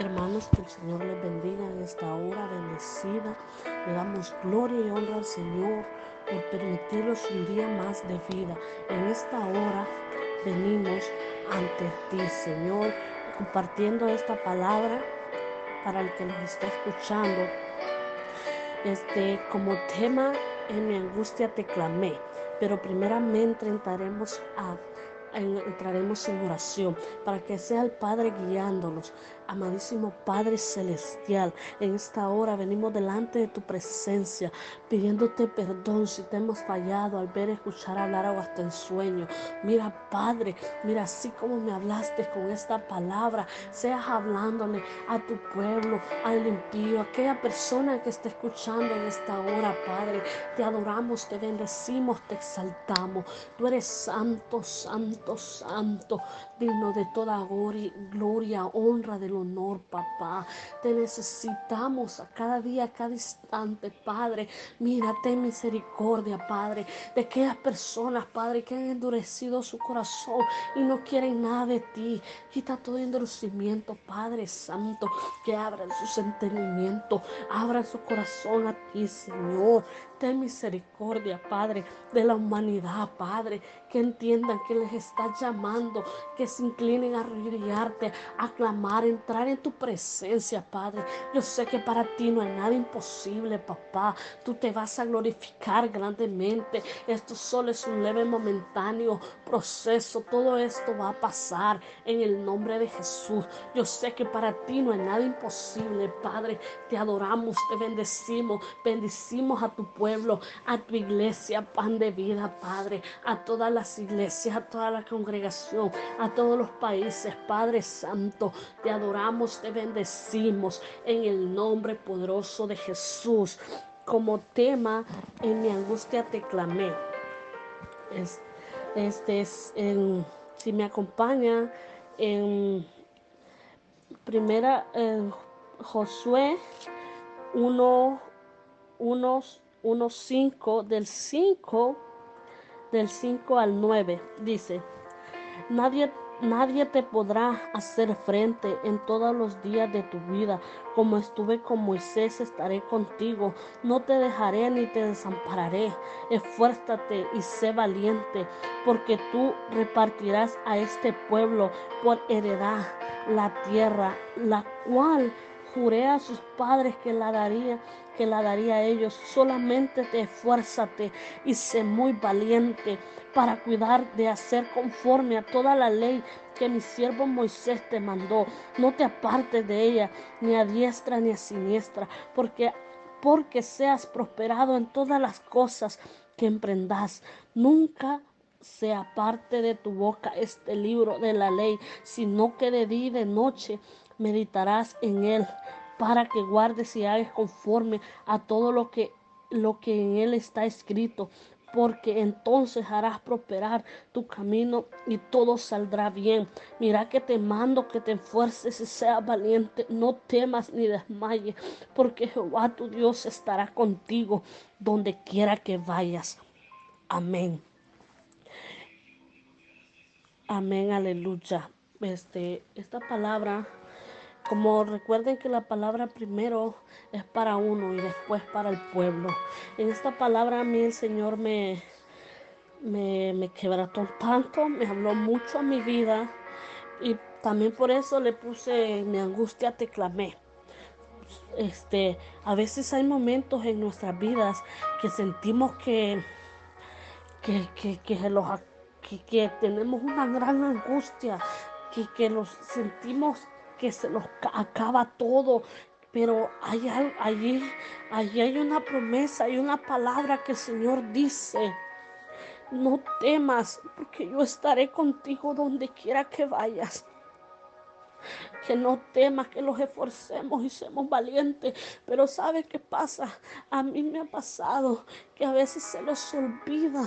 Hermanos, que el Señor les bendiga en esta hora bendecida. Le damos gloria y honra al Señor por permitirnos un día más de vida. En esta hora venimos ante ti, Señor, compartiendo esta palabra para el que nos está escuchando. Este, como tema, en mi angustia te clamé, pero primeramente entraremos a entraremos en oración para que sea el Padre guiándonos Amadísimo Padre Celestial, en esta hora venimos delante de tu presencia, pidiéndote perdón si te hemos fallado al ver, escuchar, hablar o hasta en sueño. Mira, Padre, mira, así como me hablaste con esta palabra, seas hablándole a tu pueblo, al impío, a aquella persona que está escuchando en esta hora, Padre. Te adoramos, te bendecimos, te exaltamos. Tú eres santo, santo, santo, digno de toda gloria, honra de honor, papá. Te necesitamos a cada día, a cada instante, Padre. Mírate misericordia, Padre, de aquellas personas, Padre, que han endurecido su corazón y no quieren nada de ti. Quita todo endurecimiento, Padre Santo, que abran su entendimiento, abran su corazón a ti, Señor. Ten misericordia, Padre, de la humanidad, Padre, que entiendan que les estás llamando, que se inclinen a arrodillarte, a clamar, entrar en tu presencia, Padre. Yo sé que para ti no hay nada imposible, papá. Tú te vas a glorificar grandemente. Esto solo es un leve momentáneo proceso. Todo esto va a pasar en el nombre de Jesús. Yo sé que para ti no hay nada imposible, Padre. Te adoramos, te bendecimos, bendecimos a tu pueblo a tu iglesia, pan de vida, Padre, a todas las iglesias, a toda la congregación, a todos los países, Padre Santo, te adoramos, te bendecimos en el nombre poderoso de Jesús. Como tema, en mi angustia te clamé. Este es, en, si me acompaña, en primera, en Josué 1, unos 1.5, del 5, del 5 al 9, dice, nadie, nadie te podrá hacer frente en todos los días de tu vida. Como estuve con Moisés, estaré contigo. No te dejaré ni te desampararé. Esfuérzate y sé valiente, porque tú repartirás a este pueblo por heredad la tierra, la cual Juré a sus padres que la daría, que la daría a ellos. Solamente te esfuérzate y sé muy valiente para cuidar de hacer conforme a toda la ley que mi siervo Moisés te mandó. No te apartes de ella, ni a diestra ni a siniestra, porque porque seas prosperado en todas las cosas que emprendas. Nunca sea parte de tu boca este libro de la ley, sino que de día y de noche meditarás en él para que guardes y hagas conforme a todo lo que lo que en él está escrito, porque entonces harás prosperar tu camino y todo saldrá bien. Mira que te mando que te esfuerces y seas valiente, no temas ni desmayes, porque Jehová tu Dios estará contigo donde quiera que vayas. Amén. Amén, aleluya. Este, esta palabra como recuerden que la palabra primero es para uno y después para el pueblo. En esta palabra a mí el Señor me, me, me quebrantó tanto, me habló mucho a mi vida y también por eso le puse mi angustia te clamé. Este, a veces hay momentos en nuestras vidas que sentimos que, que, que, que, los, que tenemos una gran angustia, que, que los sentimos que se nos acaba todo. Pero hay, allí, allí hay una promesa, hay una palabra que el Señor dice. No temas, porque yo estaré contigo donde quiera que vayas. Que no temas, que los esforcemos y seamos valientes. Pero ¿sabe qué pasa? A mí me ha pasado que a veces se los olvida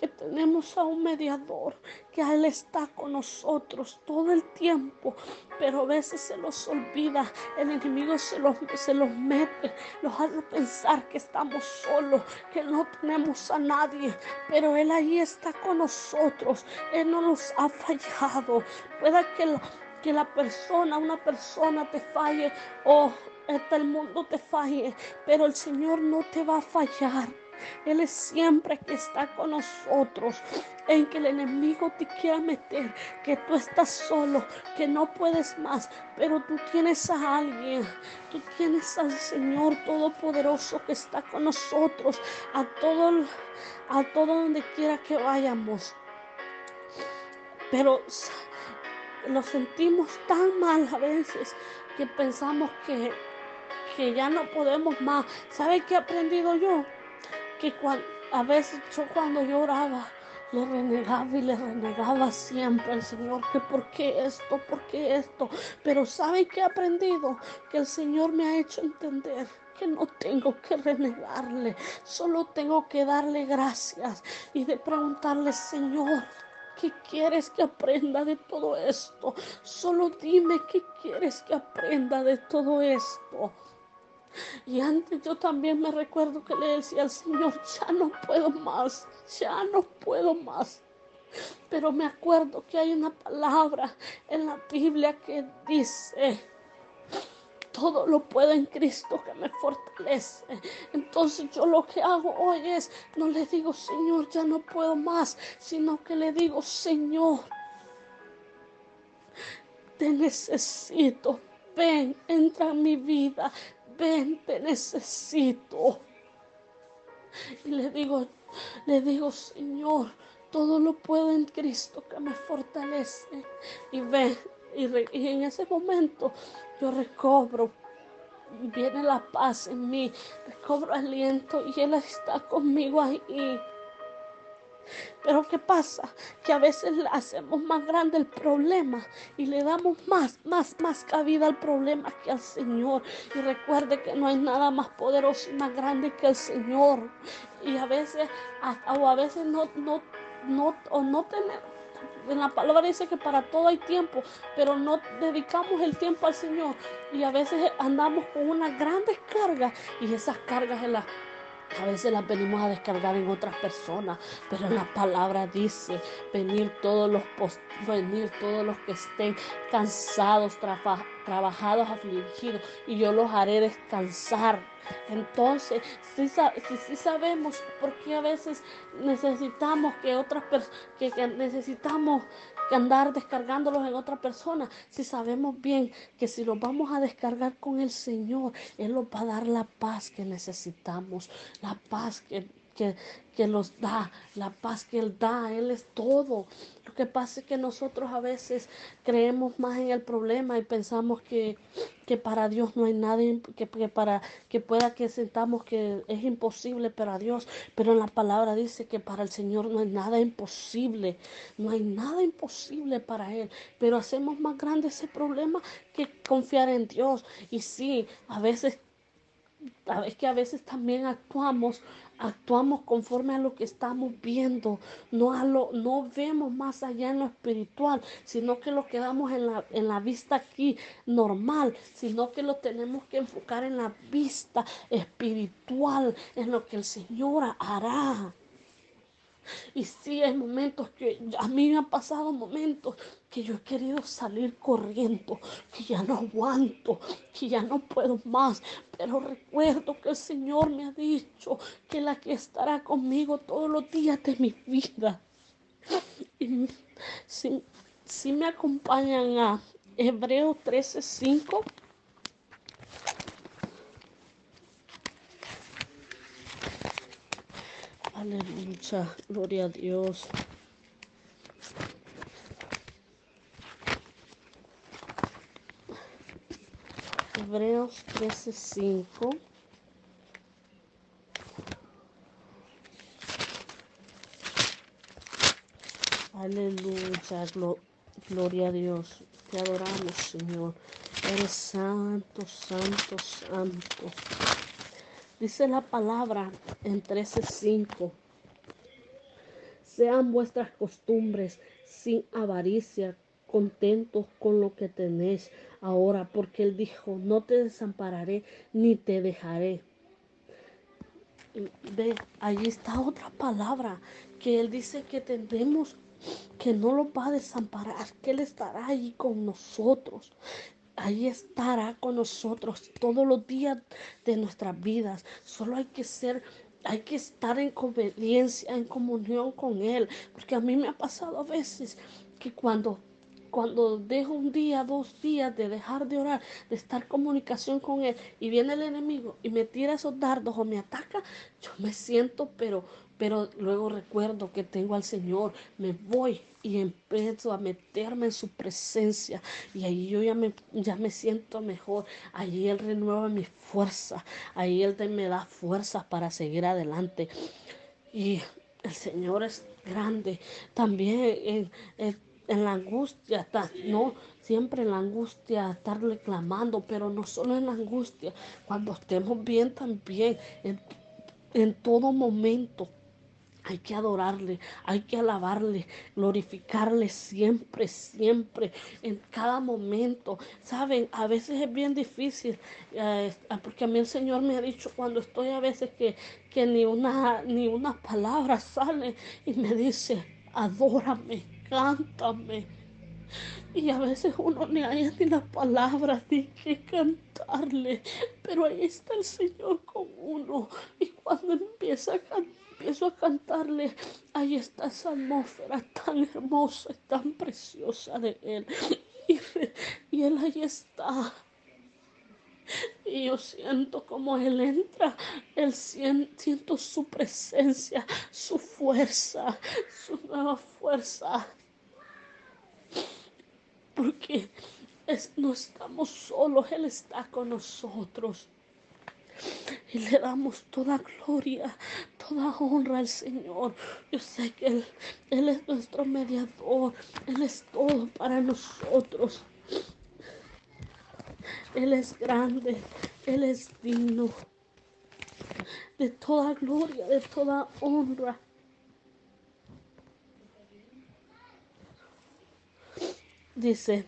que tenemos a un mediador, que Él está con nosotros todo el tiempo, pero a veces se los olvida, el enemigo se los, se los mete, los hace pensar que estamos solos, que no tenemos a nadie, pero Él ahí está con nosotros, Él no nos ha fallado. Pueda que que la persona, una persona te falle o hasta el mundo te falle, pero el Señor no te va a fallar. Él es siempre que está con nosotros. En que el enemigo te quiera meter, que tú estás solo, que no puedes más, pero tú tienes a alguien, tú tienes al Señor Todopoderoso que está con nosotros, a todo, a todo donde quiera que vayamos. Pero lo sentimos tan mal a veces que pensamos que, que ya no podemos más. ¿Sabe qué he aprendido yo? Que a veces yo cuando lloraba le renegaba y le renegaba siempre al Señor que por qué esto, por qué esto. Pero ¿sabe que he aprendido? Que el Señor me ha hecho entender que no tengo que renegarle, solo tengo que darle gracias y de preguntarle, Señor, ¿qué quieres que aprenda de todo esto? Solo dime qué quieres que aprenda de todo esto. Y antes yo también me recuerdo que le decía al Señor, ya no puedo más, ya no puedo más. Pero me acuerdo que hay una palabra en la Biblia que dice, todo lo puedo en Cristo que me fortalece. Entonces yo lo que hago hoy es, no le digo, Señor, ya no puedo más, sino que le digo, Señor, te necesito. Ven, entra en mi vida, ven, te necesito. Y le digo, le digo, Señor, todo lo puedo en Cristo que me fortalece. Y ven, y, y en ese momento yo recobro viene la paz en mí, recobro aliento y Él está conmigo ahí. Pero ¿qué pasa? Que a veces hacemos más grande el problema y le damos más, más, más cabida al problema que al Señor. Y recuerde que no hay nada más poderoso y más grande que el Señor. Y a veces, o a veces no, no, no, o no tenemos en la palabra dice que para todo hay tiempo, pero no dedicamos el tiempo al Señor. Y a veces andamos con una gran descarga y esas cargas en la a veces las venimos a descargar en otras personas, pero la palabra dice, venir todos los venir todos los que estén cansados, trabajados, afligidos, y yo los haré descansar. Entonces, si sí, sabemos por qué a veces necesitamos que otras personas, que necesitamos andar descargándolos en otra persona. Si sabemos bien que si los vamos a descargar con el Señor, Él nos va a dar la paz que necesitamos, la paz que que, que, los da, la paz que Él da, Él es todo. Lo que pasa es que nosotros a veces creemos más en el problema y pensamos que, que para Dios no hay nada, que, para que pueda que sentamos que es imposible para Dios, pero la palabra dice que para el Señor no hay nada imposible, no hay nada imposible para Él, pero hacemos más grande ese problema que confiar en Dios. Y sí, a veces es que a veces también actuamos actuamos conforme a lo que estamos viendo, no, a lo, no vemos más allá en lo espiritual, sino que lo quedamos en la, en la vista aquí normal, sino que lo tenemos que enfocar en la vista espiritual, en lo que el Señor hará. Y sí, hay momentos que a mí me han pasado momentos que yo he querido salir corriendo, que ya no aguanto, que ya no puedo más. Pero recuerdo que el Señor me ha dicho que la que estará conmigo todos los días de mi vida. Y si, me acompañan a Hebreos 13:5. Aleluya, gloria a Dios. Hebreos 13:5. Aleluya, gloria a Dios. Te adoramos, Señor. Eres santo, santo, santo. Dice la palabra en 13:5. Sean vuestras costumbres sin avaricia, contentos con lo que tenéis ahora, porque Él dijo, no te desampararé ni te dejaré. De allí está otra palabra que Él dice que tenemos que no lo va a desamparar, que Él estará ahí con nosotros. Ahí estará con nosotros todos los días de nuestras vidas. Solo hay que ser hay que estar en obediencia, en comunión con Él, porque a mí me ha pasado a veces que cuando cuando dejo un día, dos días de dejar de orar, de estar en comunicación con Él, y viene el enemigo y me tira esos dardos o me ataca, yo me siento, pero, pero luego recuerdo que tengo al Señor, me voy y empiezo a meterme en su presencia y ahí yo ya me, ya me siento mejor, ahí Él renueva mi fuerza, ahí Él me da fuerzas para seguir adelante. Y el Señor es grande. También en la angustia, no siempre en la angustia, estar reclamando, pero no solo en la angustia, cuando estemos bien también, en, en todo momento. Hay que adorarle, hay que alabarle, glorificarle siempre, siempre, en cada momento. Saben, a veces es bien difícil, eh, porque a mí el Señor me ha dicho cuando estoy a veces que, que ni, una, ni una palabra sale y me dice, adórame, cántame. Y a veces uno ni hay ni las palabras ni que cantarle, pero ahí está el Señor con uno. Y cuando empieza a empiezo a cantarle, ahí está esa atmósfera tan hermosa y tan preciosa de Él. Y, y Él ahí está. Y yo siento como Él entra, Él siento su presencia, su fuerza, su nueva fuerza porque no estamos solos, Él está con nosotros. Y le damos toda gloria, toda honra al Señor. Yo sé que Él, Él es nuestro mediador, Él es todo para nosotros. Él es grande, Él es digno de toda gloria, de toda honra. Dice,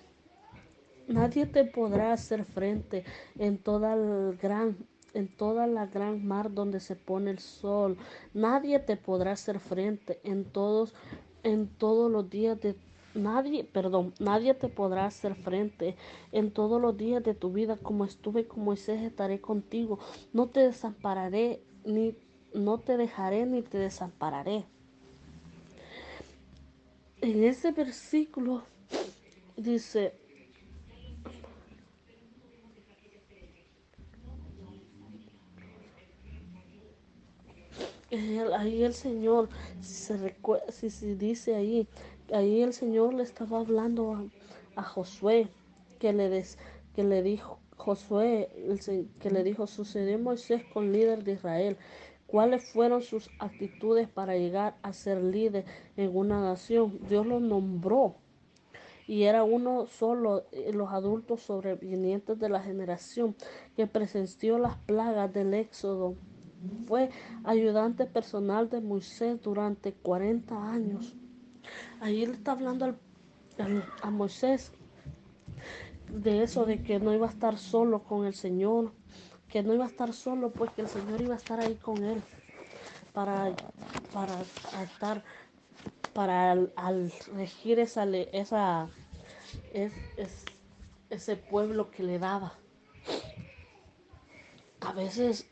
nadie te podrá hacer frente en toda el gran en toda la gran mar donde se pone el sol. Nadie te podrá hacer frente en todos en todos los días de nadie, perdón, nadie te podrá hacer frente en todos los días de tu vida como estuve con Moisés estaré contigo. No te desampararé ni no te dejaré ni te desampararé. En ese versículo dice, ahí el Señor, si se, si se dice ahí, ahí el Señor le estaba hablando a, Josué, que le, des, que le dijo, Josué, que le dijo, sucedió Moisés con líder de Israel. ¿Cuáles fueron sus actitudes para llegar a ser líder en una nación? Dios lo nombró y era uno solo eh, los adultos sobrevivientes de la generación que presenció las plagas del éxodo. Fue ayudante personal de Moisés durante 40 años. Ahí le está hablando a Moisés de eso, de que no iba a estar solo con el Señor, que no iba a estar solo, pues que el Señor iba a estar ahí con él para, para estar para al, regir esa, esa es, ese pueblo que le daba. A veces,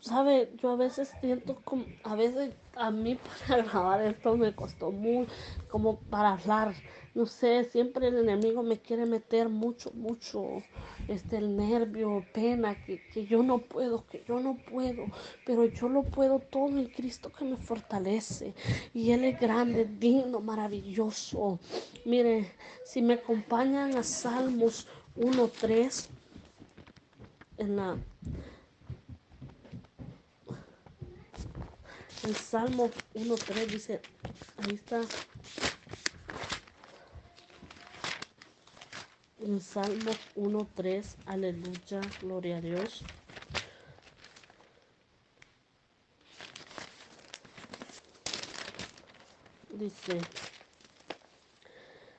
¿sabe? Yo a veces siento como, a veces a mí para grabar esto me costó mucho, como para hablar no sé, siempre el enemigo me quiere meter mucho, mucho, este, el nervio, pena, que, que yo no puedo, que yo no puedo, pero yo lo puedo todo en Cristo que me fortalece. Y Él es grande, digno, maravilloso. Mire, si me acompañan a Salmos 1.3, en la... El Salmo 1.3 dice, ahí está, En Salmo 1.3, aleluya, gloria a Dios. Dice,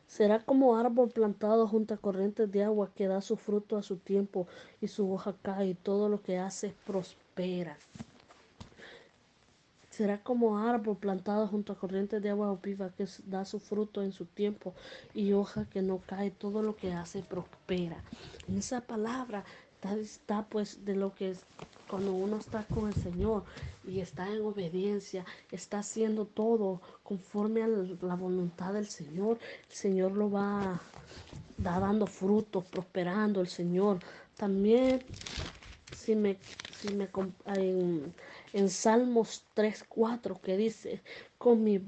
será como árbol plantado junto a corrientes de agua que da su fruto a su tiempo y su hoja cae y todo lo que hace prospera. Será como árbol plantado junto a corrientes de agua viva que da su fruto en su tiempo y hoja que no cae. Todo lo que hace prospera. En esa palabra está, pues de lo que es cuando uno está con el Señor y está en obediencia, está haciendo todo conforme a la voluntad del Señor, el Señor lo va dando frutos, prosperando el Señor. También si me, si me en Salmos 3, 4 que dice, con mi,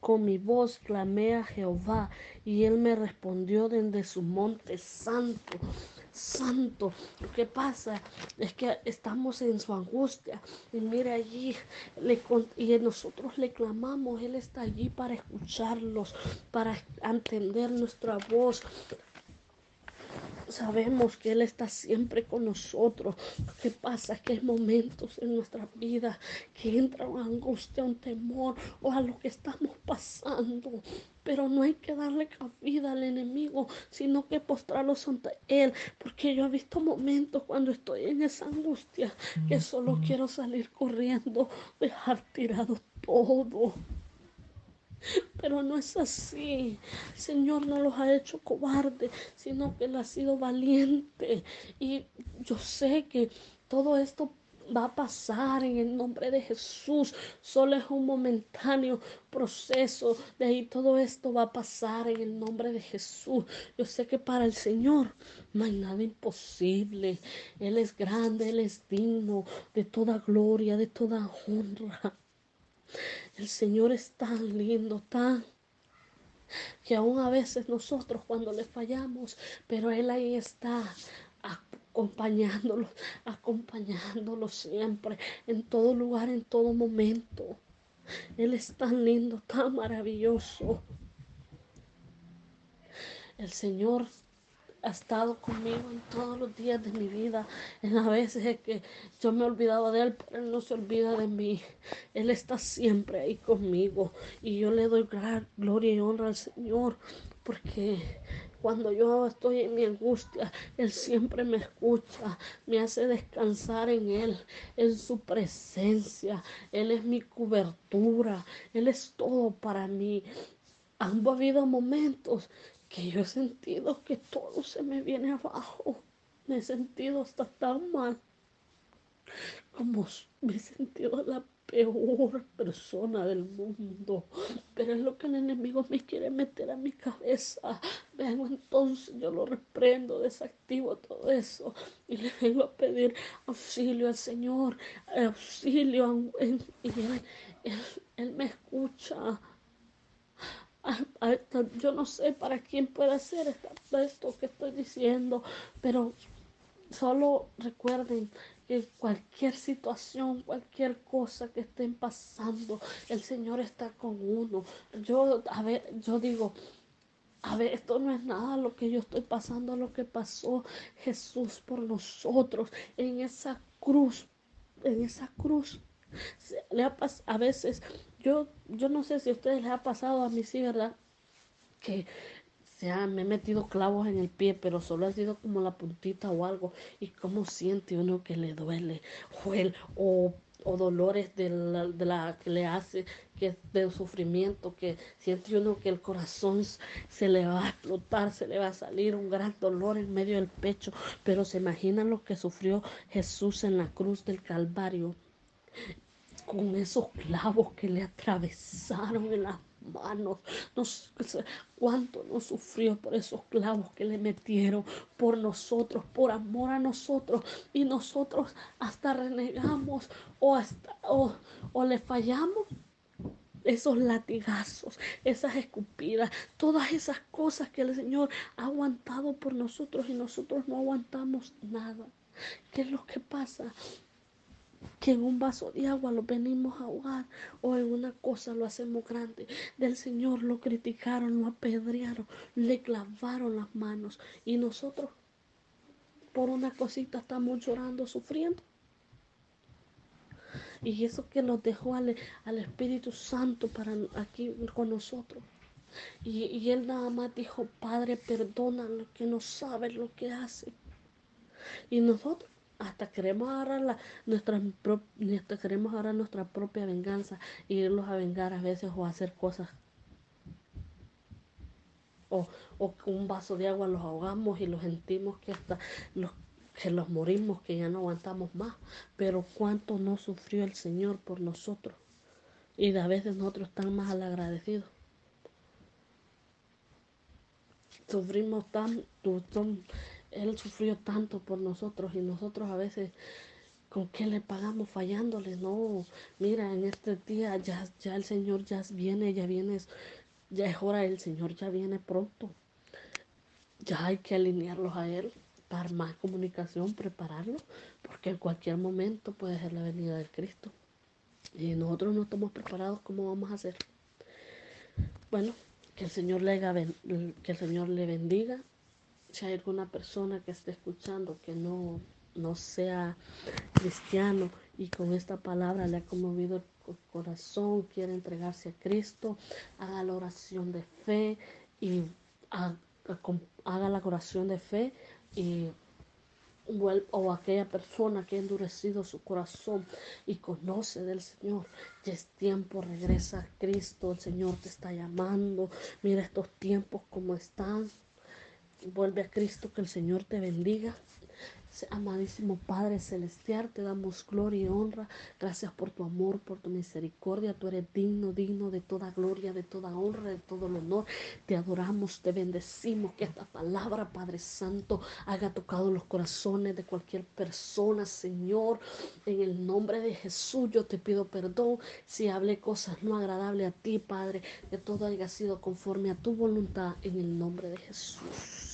con mi voz clamé a Jehová y él me respondió desde su monte santo. Santo, lo que pasa es que estamos en su angustia y mira allí le, y nosotros le clamamos, Él está allí para escucharlos, para entender nuestra voz, sabemos que Él está siempre con nosotros. Que pasa que hay momentos en nuestra vida que entra una angustia, un temor o a lo que estamos pasando. Pero no hay que darle cabida al enemigo, sino que postrarlos ante Él. Porque yo he visto momentos cuando estoy en esa angustia que solo quiero salir corriendo, dejar tirado todo. Pero no es así. El Señor no los ha hecho cobardes, sino que Él ha sido valiente. Y yo sé que todo esto va a pasar en el nombre de Jesús. Solo es un momentáneo proceso. De ahí todo esto va a pasar en el nombre de Jesús. Yo sé que para el Señor no hay nada imposible. Él es grande, Él es digno de toda gloria, de toda honra. El Señor es tan lindo, tan que aún a veces nosotros cuando le fallamos, pero Él ahí está acompañándolos, acompañándolos siempre, en todo lugar, en todo momento. Él es tan lindo, tan maravilloso. El Señor ha estado conmigo en todos los días de mi vida. En las veces que yo me olvidaba de Él, pero Él no se olvida de mí. Él está siempre ahí conmigo. Y yo le doy gloria y honra al Señor. Porque cuando yo estoy en mi angustia, Él siempre me escucha, me hace descansar en Él, en su presencia. Él es mi cobertura, Él es todo para mí. Han habido momentos que yo he sentido que todo se me viene abajo. Me he sentido hasta tan mal como me he sentido la peor persona del mundo. Pero es lo que el enemigo me quiere meter a mi cabeza. Vengo entonces, yo lo reprendo, desactivo todo eso y le vengo a pedir auxilio al Señor, auxilio. Y él me escucha. Yo no sé para quién puede hacer esto que estoy diciendo, pero solo recuerden que cualquier situación, cualquier cosa que estén pasando, el Señor está con uno. Yo, a ver, yo digo, a ver, esto no es nada lo que yo estoy pasando, lo que pasó Jesús por nosotros en esa cruz, en esa cruz. A veces yo, yo no sé si a ustedes les ha pasado, a mí sí, ¿verdad? Que se me he metido clavos en el pie, pero solo ha sido como la puntita o algo. Y cómo siente uno que le duele, o, o, dolores de la, de la, que le hace, que del sufrimiento, que siente uno que el corazón se le va a explotar, se le va a salir un gran dolor en medio del pecho. Pero se imaginan lo que sufrió Jesús en la cruz del Calvario con esos clavos que le atravesaron en las manos. No sé cuánto nos sufrió por esos clavos que le metieron por nosotros, por amor a nosotros. Y nosotros hasta renegamos o, o, o le fallamos esos latigazos, esas escupidas, todas esas cosas que el Señor ha aguantado por nosotros y nosotros no aguantamos nada. ¿Qué es lo que pasa? Que en un vaso de agua lo venimos a ahogar o en una cosa lo hacemos grande. Del Señor lo criticaron, lo apedrearon, le clavaron las manos y nosotros por una cosita estamos llorando, sufriendo. Y eso que nos dejó al, Espíritu Santo para aquí con nosotros. Y, y, él nada más dijo, Padre, perdona que no sabe lo que hace. Y nosotros hasta queremos agarrar la, nuestra, queremos agarrar nuestra propia venganza e irlos a vengar a veces o a hacer cosas o, o un vaso de agua los ahogamos y los sentimos que hasta los que los morimos, que ya no aguantamos más. Pero cuánto no sufrió el Señor por nosotros. Y a veces nosotros estamos más agradecidos. Sufrimos tanto, Él sufrió tanto por nosotros y nosotros a veces ¿Con qué le pagamos fallándole? No, mira, en este día ya, ya el Señor ya viene, ya viene, ya es hora, el Señor ya viene pronto. Ya hay que alinearlos a Él para más comunicación, prepararlo, porque en cualquier momento puede ser la venida de Cristo. Y nosotros no estamos preparados, ¿cómo vamos a hacer? Bueno, que el Señor le, que el Señor le bendiga. Si hay alguna persona que esté escuchando que no, no sea cristiano y con esta palabra le ha conmovido el corazón, quiere entregarse a Cristo, haga la oración de fe y haga la oración de fe y o aquella persona que ha endurecido su corazón y conoce del Señor, ya es tiempo, regresa a Cristo, el Señor te está llamando, mira estos tiempos como están, vuelve a Cristo, que el Señor te bendiga. Amadísimo Padre Celestial, te damos gloria y honra. Gracias por tu amor, por tu misericordia. Tú eres digno, digno de toda gloria, de toda honra, de todo el honor. Te adoramos, te bendecimos. Que esta palabra, Padre Santo, haga tocado los corazones de cualquier persona, Señor. En el nombre de Jesús, yo te pido perdón si hablé cosas no agradables a ti, Padre. Que todo haya sido conforme a tu voluntad en el nombre de Jesús.